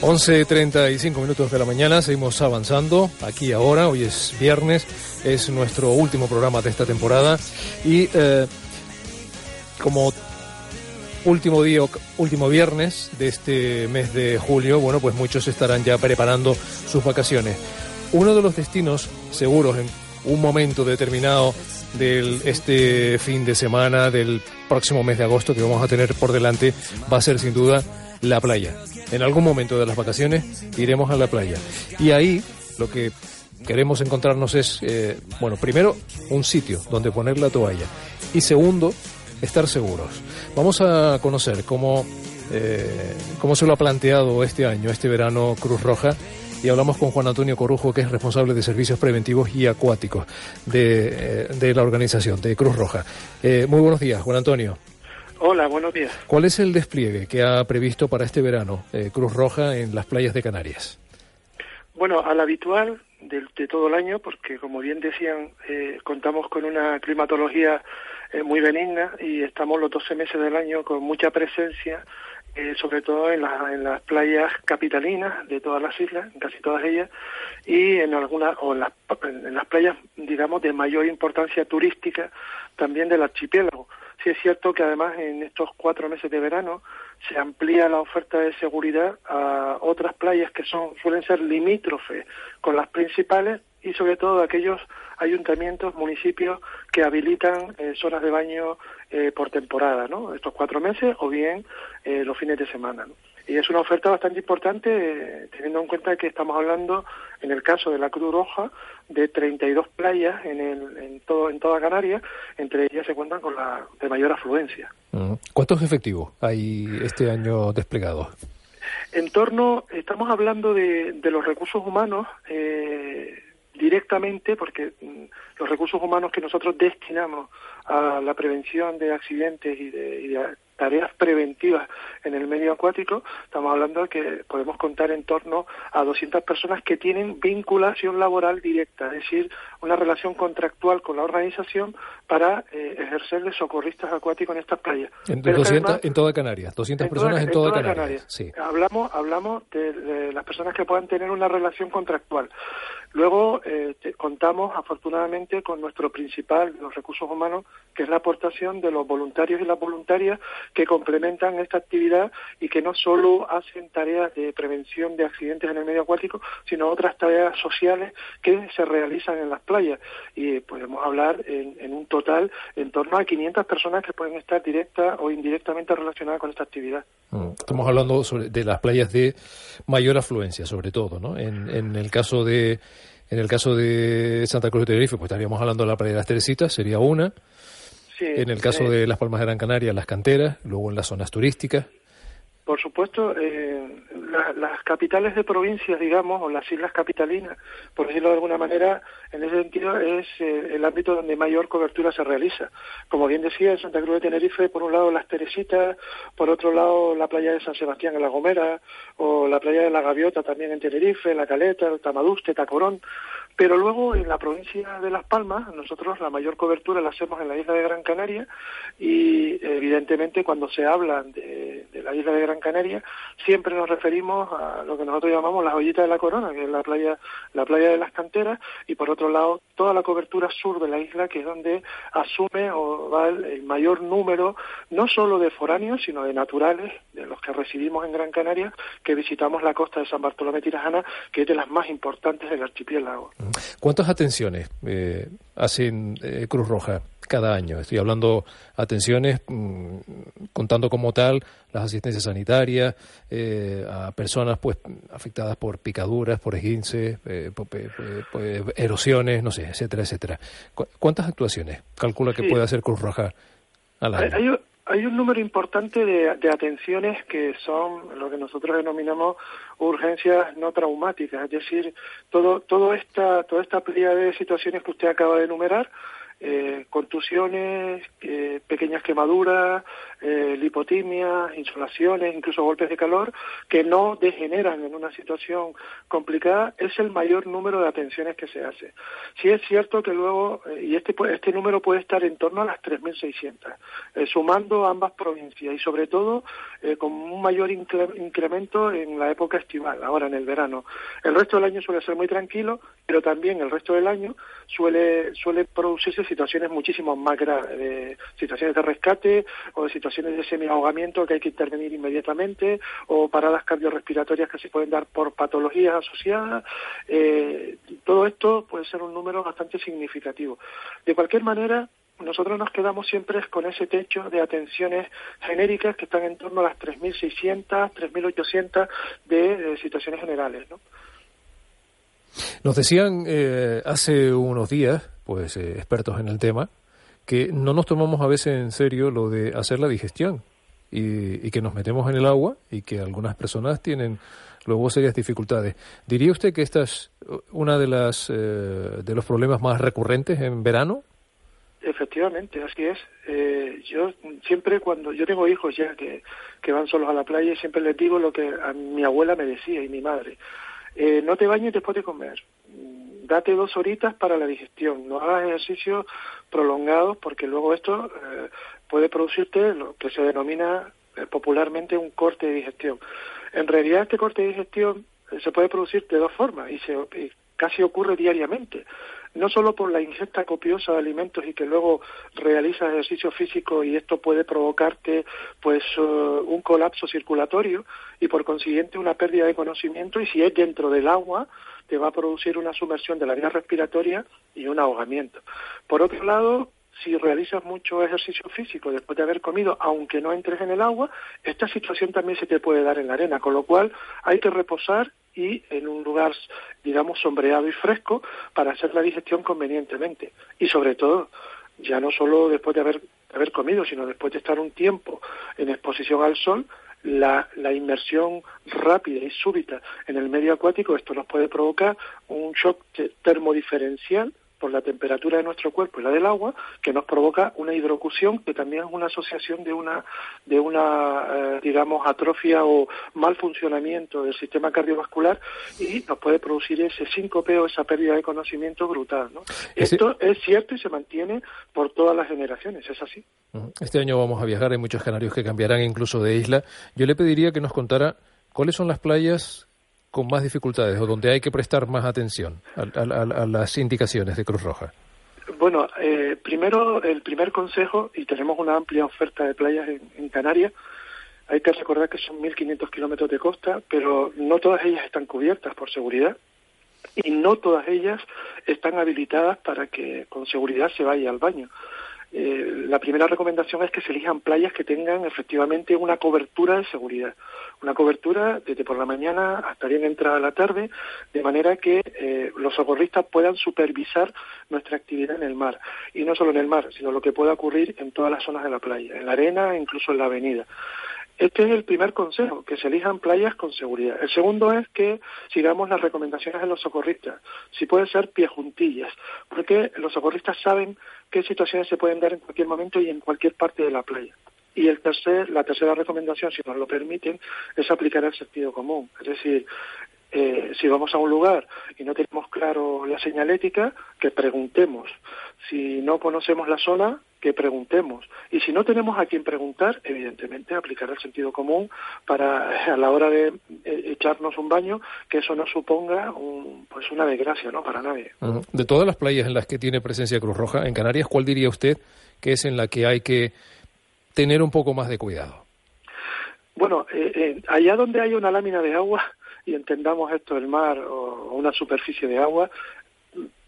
11.35 minutos de la mañana, seguimos avanzando aquí ahora, hoy es viernes, es nuestro último programa de esta temporada y eh, como último día, último viernes de este mes de julio, bueno, pues muchos estarán ya preparando sus vacaciones. Uno de los destinos seguros en un momento determinado de este fin de semana, del próximo mes de agosto que vamos a tener por delante, va a ser sin duda la playa. En algún momento de las vacaciones iremos a la playa. Y ahí lo que queremos encontrarnos es, eh, bueno, primero, un sitio donde poner la toalla. Y segundo, estar seguros. Vamos a conocer cómo, eh, cómo se lo ha planteado este año, este verano, Cruz Roja. Y hablamos con Juan Antonio Corujo, que es responsable de servicios preventivos y acuáticos de, eh, de la organización, de Cruz Roja. muy buenos días, Juan Antonio. Hola, buenos días. ¿Cuál es el despliegue que ha previsto para este verano eh, Cruz Roja en las playas de Canarias? Bueno, al habitual de, todo el año, porque como bien decían, eh, contamos con una climatología eh, muy benigna y estamos los 12 meses del año con mucha presencia, sobre todo en, en, las playas capitalinas de todas las islas, en casi todas ellas, y en algunas, o en las, en las playas, digamos, de mayor importancia turística también del archipiélago Sí es cierto que además en estos cuatro meses de verano se amplía la oferta de seguridad a otras playas que son suelen ser limítrofes con las principales y sobre todo aquellos ayuntamientos, municipios que habilitan eh, zonas de baño eh, por temporada, ¿no? Estos cuatro meses o bien eh, los fines de semana. Y es una oferta bastante importante, eh, teniendo en cuenta que estamos hablando, en el caso de la Cruz Roja, de 32 playas en, el, en, todo, en toda Canarias, entre ellas se cuentan con la de mayor afluencia. ¿Cuántos efectivos hay este año desplegados? En torno, estamos hablando de, de los recursos humanos eh, directamente, porque mm, los recursos humanos que nosotros destinamos a la prevención de accidentes y de, y de tareas preventivas en el medio acuático, estamos hablando de que podemos contar en torno a 200 personas que tienen vinculación laboral directa, es decir, una relación contractual con la organización para eh, ejercer de socorristas acuáticos en estas playas. En, 200, en toda Canarias, 200 personas en toda, Canarias. Sí. Hablamos, hablamos de, las personas que puedan tener una relación contractual. Luego eh, contamos afortunadamente con nuestro principal, los recursos humanos, que es la aportación de los voluntarios y las voluntarias que complementan esta actividad y que no solo hacen tareas de prevención de accidentes en el medio acuático, sino otras tareas sociales que se realizan en las playas. Y podemos hablar en, un total en torno a 500 personas que pueden estar directa o indirectamente relacionadas con esta actividad. Mm, estamos hablando de las playas de mayor afluencia, sobre todo, ¿no? En, en el caso de en el caso de Santa Cruz de Tenerife, pues estaríamos hablando de la playa de las Teresitas, sería una en el caso de Las Palmas de Gran Canaria, las canteras, luego en las zonas turísticas. Por supuesto, eh, las capitales de provincias, digamos, o las islas capitalinas, por decirlo de alguna manera, en ese sentido es eh, el ámbito donde mayor cobertura se realiza. Como bien decía, en Santa Cruz de Tenerife, por un lado las Teresitas, por otro lado la playa de San Sebastián en La Gomera, o la playa de La Gaviota también en Tenerife, La Caleta, Tamaduste, Tacorón. Pero luego en la provincia de Las Palmas, nosotros la mayor cobertura la hacemos en la isla de Gran Canaria y evidentemente cuando se habla de, la isla de Gran Canaria siempre nos referimos a lo que nosotros llamamos la joyita de la corona, que es la playa, la playa de las canteras y por otro lado toda la cobertura sur de la isla que es donde asume o va el, mayor número no solo de foráneos sino de naturales de los que residimos en Gran Canaria que visitamos la costa de San Bartolomé Tirajana que es de las más importantes del archipiélago. ¿Cuántas atenciones eh, hacen eh, Cruz Roja cada año? Estoy hablando atenciones mm, contando como tal las asistencias sanitarias eh, a personas pues afectadas por picaduras, por esguinces, por, erosiones, no sé, etcétera, etcétera. ¿Cuántas actuaciones calcula que puede hacer Cruz Roja al año? hay un número importante de, atenciones que son lo que nosotros denominamos urgencias no traumáticas, es decir, todo, todo esta, toda esta playa de situaciones que usted acaba de enumerar eh, contusiones, eh, pequeñas quemaduras, eh, lipotimias, insolaciones, incluso golpes de calor, que no degeneran en una situación complicada, es el mayor número de atenciones que se hace. Sí es cierto que luego, eh, y este, este número puede estar en torno a las 3.600, eh, sumando ambas provincias y sobre todo con un mayor incremento en la época estival, ahora en el verano. El resto del año suele ser muy tranquilo, pero también el resto del año suele, suele producirse situaciones muchísimo más graves, de situaciones de rescate o de situaciones de semi-ahogamiento que hay que intervenir inmediatamente o paradas cardiorrespiratorias que se pueden dar por patologías asociadas. Eh, todo esto puede ser un número bastante significativo. De cualquier manera, nosotros nos quedamos siempre con ese techo de atenciones genéricas que están en torno a las 3.600, 3.800 de, de situaciones generales. ¿no? Nos decían eh, hace unos días, pues eh, expertos en el tema, que no nos tomamos a veces en serio lo de hacer la digestión y, que nos metemos en el agua y que algunas personas tienen luego serias dificultades. ¿Diría usted que esta es una de las eh, de los problemas más recurrentes en verano? Efectivamente, así es. yo siempre cuando yo tengo hijos ya que, que van solos a la playa, siempre les digo lo que a mi abuela me decía y mi madre. Eh, no te bañes después de comer. Date dos horitas para la digestión. No hagas ejercicios prolongados porque luego esto eh, puede producirte lo que se denomina eh, popularmente un corte de digestión. En realidad este corte de digestión se puede producir de dos formas y, se, casi ocurre diariamente no solo por la ingesta copiosa de alimentos y que luego realizas ejercicio físico y esto puede provocarte pues eh, un colapso circulatorio y por consiguiente una pérdida de conocimiento y si es dentro del agua te va a producir una sumersión de la vía respiratoria y un ahogamiento. Por otro lado, si realizas mucho ejercicio físico después de haber comido, aunque no entres en el agua, esta situación también se te puede dar en la arena, con lo cual hay que reposar y en un lugar, digamos, sombreado y fresco para hacer la digestión convenientemente. Y sobre todo, ya no solo después de haber, haber comido, sino después de estar un tiempo en exposición al sol, la, la, inmersión rápida y súbita en el medio acuático, esto nos puede provocar un shock termodiferencial por la temperatura de nuestro cuerpo y la del agua, que nos provoca una hidrocución, que también es una asociación de una, de una eh, digamos, atrofia o mal funcionamiento del sistema cardiovascular y nos puede producir ese síncope o esa pérdida de conocimiento brutal. ¿no? Esto es cierto y se mantiene por todas las generaciones, es así. Este año vamos a viajar, hay muchos canarios que cambiarán incluso de isla. Yo le pediría que nos contara cuáles son las playas con más dificultades o donde hay que prestar más atención a, las indicaciones de Cruz Roja? Bueno, eh, primero, el primer consejo, y tenemos una amplia oferta de playas en, Canarias, hay que recordar que son 1.500 kilómetros de costa, pero no todas ellas están cubiertas por seguridad y no todas ellas están habilitadas para que con seguridad se vaya al baño. Eh, la primera recomendación es que se elijan playas que tengan efectivamente una cobertura de seguridad una cobertura desde por la mañana hasta bien entrada la tarde, de manera que eh, los socorristas puedan supervisar nuestra actividad en el mar. Y no solo en el mar, sino lo que pueda ocurrir en todas las zonas de la playa, en la arena incluso en la avenida. Este es el primer consejo, que se elijan playas con seguridad. El segundo es que sigamos las recomendaciones de los socorristas. Si puede ser pie juntillas, porque los socorristas saben qué situaciones se pueden dar en cualquier momento y en cualquier parte de la playa. Y el tercer, la tercera recomendación, si nos lo permiten, es aplicar el sentido común. Es decir, eh, si vamos a un lugar y no tenemos claro la señalética, que preguntemos. Si no conocemos la zona, que preguntemos. Y si no tenemos a quien preguntar, evidentemente aplicar el sentido común para a la hora de eh, echarnos un baño, que eso no suponga un, pues una desgracia, ¿no? Para nadie. De todas las playas en las que tiene presencia Cruz Roja en Canarias, ¿cuál diría usted que es en la que hay que tener un poco más de cuidado? Bueno, eh, eh, allá donde hay una lámina de agua, y entendamos esto del mar o una superficie de agua,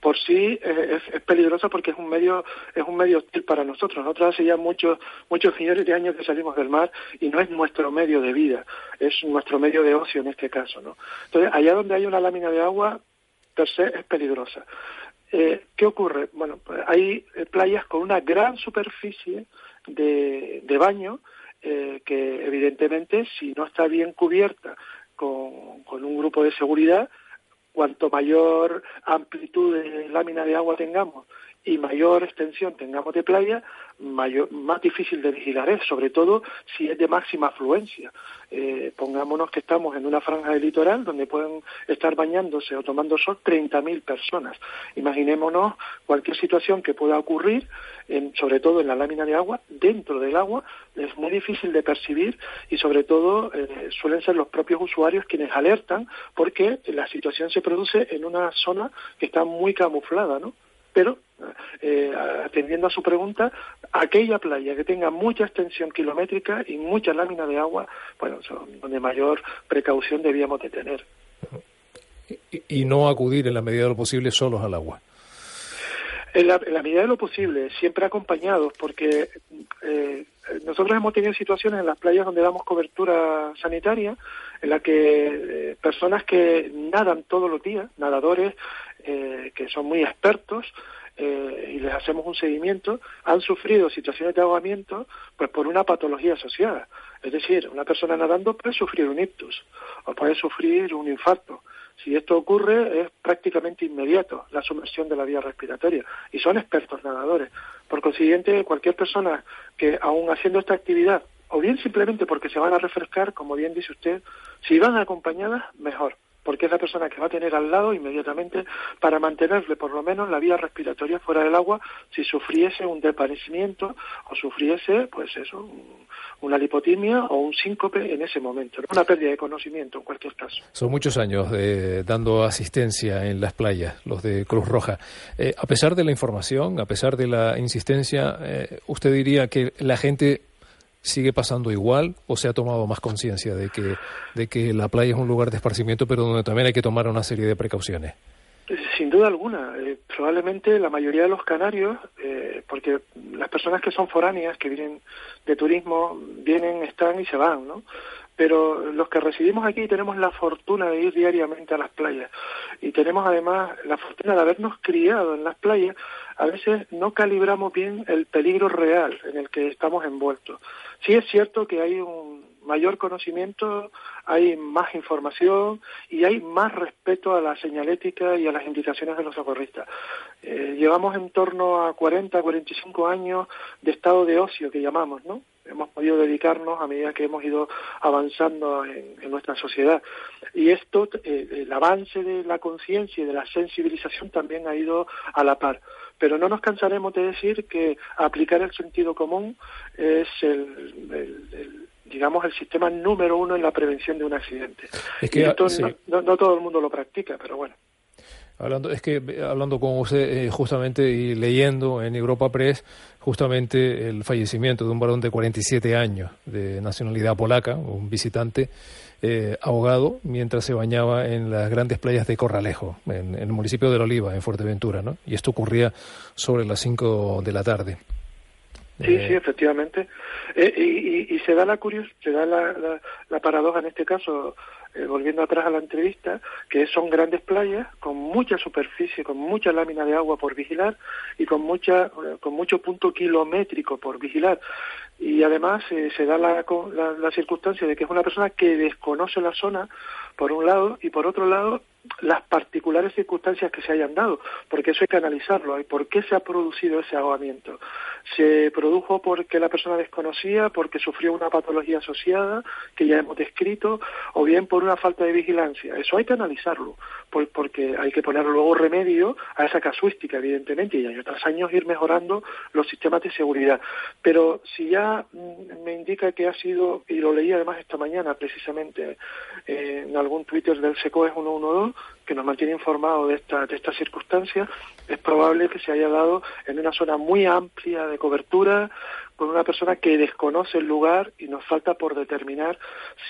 por sí es, es, peligrosa porque es un medio es un medio hostil para nosotros. Nosotros hace ya muchos muchos millones de años que salimos del mar y no es nuestro medio de vida, es nuestro medio de ocio en este caso, ¿no? Entonces allá donde hay una lámina de agua per se es peligrosa. Eh, ¿Qué ocurre? Bueno, pues hay playas con una gran superficie de, de baño eh, que evidentemente si no está bien cubierta con, con un grupo de seguridad, cuanto mayor amplitud de lámina de agua tengamos y mayor extensión tengamos de playa, mayor, más difícil de vigilar es, sobre todo si es de máxima afluencia. Eh, pongámonos que estamos en una franja de litoral donde pueden estar bañándose o tomando sol 30.000 personas. Imaginémonos cualquier situación que pueda ocurrir, en, sobre todo en la lámina de agua, dentro del agua, es muy difícil de percibir y sobre todo eh, suelen ser los propios usuarios quienes alertan porque la situación se produce en una zona que está muy camuflada, ¿no? Pero eh, atendiendo a su pregunta, aquella playa que tenga mucha extensión kilométrica y mucha lámina de agua, bueno, son donde mayor precaución debíamos de tener. Y, no acudir en la medida de lo posible solos al agua. En la, medida de lo posible, siempre acompañados, porque eh, nosotros hemos tenido situaciones en las playas donde damos cobertura sanitaria, en la que eh, personas que nadan todos los días, nadadores eh, que son muy expertos, eh, y les hacemos un seguimiento, han sufrido situaciones de ahogamiento pues por una patología asociada. Es decir, una persona nadando puede sufrir un ictus o puede sufrir un infarto. Si esto ocurre es prácticamente inmediato la sumersión de la vía respiratoria y son expertos nadadores. Por consiguiente, cualquier persona que aún haciendo esta actividad o bien simplemente porque se van a refrescar, como bien dice usted, si van acompañadas, mejor porque es la persona que va a tener al lado inmediatamente para mantenerle por lo menos la vía respiratoria fuera del agua si sufriese un desvanecimiento o sufriese, pues eso, una lipotimia o un síncope en ese momento, una pérdida de conocimiento en cualquier caso. Son muchos años de, dando asistencia en las playas, los de Cruz Roja. Eh, a pesar de la información, a pesar de la insistencia, eh, ¿usted diría que la gente sigue pasando igual o se ha tomado más conciencia de que, de que la playa es un lugar de esparcimiento, pero donde también hay que tomar una serie de precauciones? Sin duda alguna. Eh, probablemente la mayoría de los canarios, eh, porque las personas que son foráneas, que vienen de turismo, vienen, están y se van, ¿no? Pero los que residimos aquí tenemos la fortuna de ir diariamente a las playas y tenemos además la fortuna de habernos criado en las playas. A veces no calibramos bien el peligro real en el que estamos envueltos. Sí es cierto que hay un mayor conocimiento, hay más información y hay más respeto a la señalética y a las indicaciones de los socorristas. Eh, llevamos en torno a 40, 45 años de estado de ocio que llamamos, ¿no? Hemos podido dedicarnos a medida que hemos ido avanzando en, nuestra sociedad. Y esto, eh, el avance de la conciencia y de la sensibilización también ha ido a la par pero no nos cansaremos de decir que aplicar el sentido común es el, digamos el sistema número uno en la prevención de un accidente. Es que, esto no, todo el mundo lo practica, pero bueno. Hablando, es que hablando con usted eh, justamente y leyendo en Europa Press justamente el fallecimiento de un varón de 47 años de nacionalidad polaca, un visitante eh, ahogado mientras se bañaba en las grandes playas de Corralejo, en, el municipio de La Oliva, en Fuerteventura, ¿no? Y esto ocurría sobre las 5 de la tarde. Sí, sí, efectivamente. Eh, y, y, se da la curios, se da la, la, paradoja en este caso, eh, volviendo atrás a la entrevista, que son grandes playas con mucha superficie, con mucha lámina de agua por vigilar y con mucha, con mucho punto kilométrico por vigilar y además eh, se da la, la, circunstancia de que es una persona que desconoce la zona, por un lado, y por otro lado, las particulares circunstancias que se hayan dado, porque eso hay que analizarlo. ¿Y por qué se ha producido ese ahogamiento? ¿Se produjo porque la persona desconocía, porque sufrió una patología asociada, que ya hemos descrito, o bien por una falta de vigilancia? Eso hay que analizarlo, porque hay que poner luego remedio a esa casuística, evidentemente, y año tras año ir mejorando los sistemas de seguridad. Pero si ya mm, me indica que ha sido, y lo leí además esta mañana precisamente eh, en algún Twitter del SECOES 112, que nos mantiene informado de esta, de esta circunstancia, es probable que se haya dado en una zona muy amplia de cobertura, con una persona que desconoce el lugar y nos falta por determinar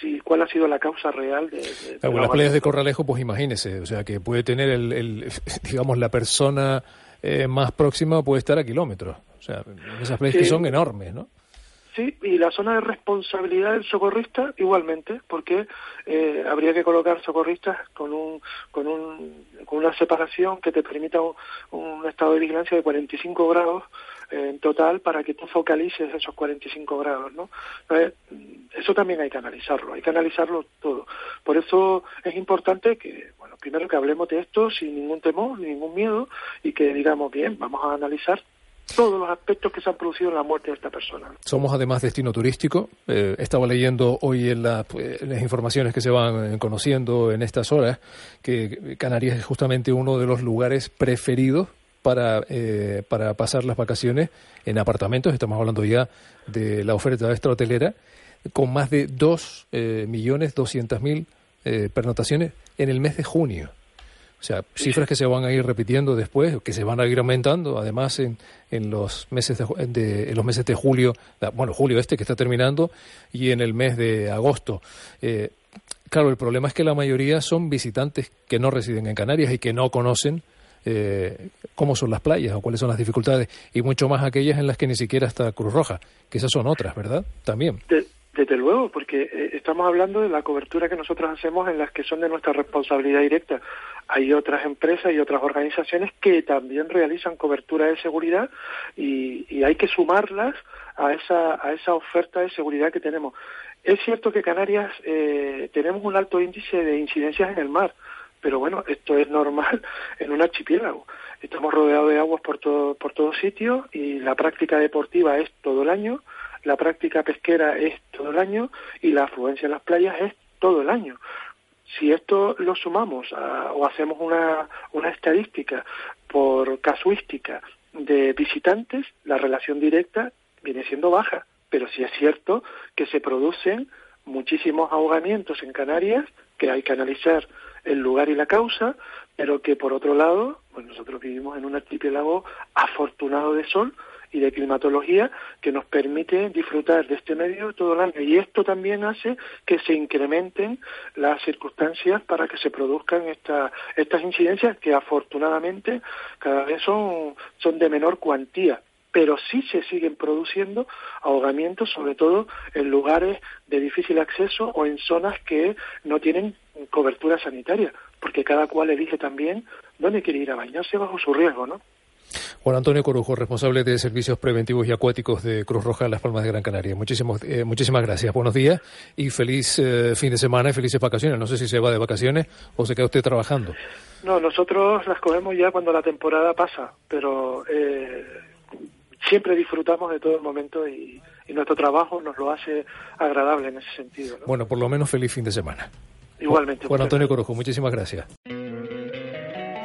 si cuál ha sido la causa real de, las playas de Corralejo pues imagínese o sea que puede tener el, digamos la persona eh, más próxima puede estar a kilómetros. O sea esas playas que son enormes no Sí, y la zona de responsabilidad del socorrista igualmente, porque eh, habría que colocar socorristas con un, con un, con una separación que te permita un, estado de vigilancia de 45 grados eh, en total para que tú focalices esos 45 grados, ¿no? eso también hay que analizarlo, hay que analizarlo todo. Por eso es importante que, bueno, primero que hablemos de esto sin ningún temor, ningún miedo y que digamos, bien, vamos a analizar todos los aspectos que se han producido en la muerte de esta persona. Somos además destino turístico. Eh, estaba leyendo hoy en, pues, las informaciones que se van eh, conociendo en estas horas que Canarias es justamente uno de los lugares preferidos para, eh, para pasar las vacaciones en apartamentos. Estamos hablando ya de la oferta extra hotelera con más de 2.200.000 eh, pernotaciones en el mes de junio. Sea, cifras que se van a ir repitiendo después, que se van a ir aumentando, además en, en los meses de, los meses de julio, bueno, julio este que está terminando y en el mes de agosto. Eh, claro, el problema es que la mayoría son visitantes que no residen en Canarias y que no conocen eh, cómo son las playas o cuáles son las dificultades y mucho más aquellas en las que ni siquiera está Cruz Roja, que esas son otras, ¿verdad? También. Desde luego, porque eh, estamos hablando de la cobertura que nosotros hacemos en las que son de nuestra responsabilidad directa. Hay otras empresas y otras organizaciones que también realizan cobertura de seguridad y, hay que sumarlas a esa, a esa oferta de seguridad que tenemos. Es cierto que Canarias eh, tenemos un alto índice de incidencias en el mar, pero bueno, esto es normal en un archipiélago. Estamos rodeados de aguas por todo, por todos sitios y la práctica deportiva es todo el año la práctica pesquera es todo el año y la afluencia en las playas es todo el año. Si esto lo sumamos o hacemos una, una estadística por casuística de visitantes, la relación directa viene siendo baja. Pero sí es cierto que se producen muchísimos ahogamientos en Canarias, que hay que analizar el lugar y la causa, pero que por otro lado, pues nosotros vivimos en un archipiélago afortunado de sol, y de climatología que nos permite disfrutar de este medio todo el año. Y esto también hace que se incrementen las circunstancias para que se produzcan esta, estas incidencias que afortunadamente cada vez son, son de menor cuantía pero sí se siguen produciendo ahogamientos, sobre todo en lugares de difícil acceso o en zonas que no tienen cobertura sanitaria, porque cada cual elige también dónde quiere ir a bañarse bajo su riesgo, ¿no? Juan Antonio Corujo, responsable de Servicios Preventivos y Acuáticos de Cruz Roja en Las Palmas de Gran Canaria. Muchísimas, eh, muchísimas gracias. Buenos días y feliz eh, fin de semana y felices vacaciones. No sé si se va de vacaciones o se queda usted trabajando. No, nosotros las cogemos ya cuando la temporada pasa, pero eh, siempre disfrutamos de todo el momento y, nuestro trabajo nos lo hace agradable en ese sentido. Bueno, por lo menos feliz fin de semana. Igualmente. Juan Antonio Corujo, muchísimas gracias.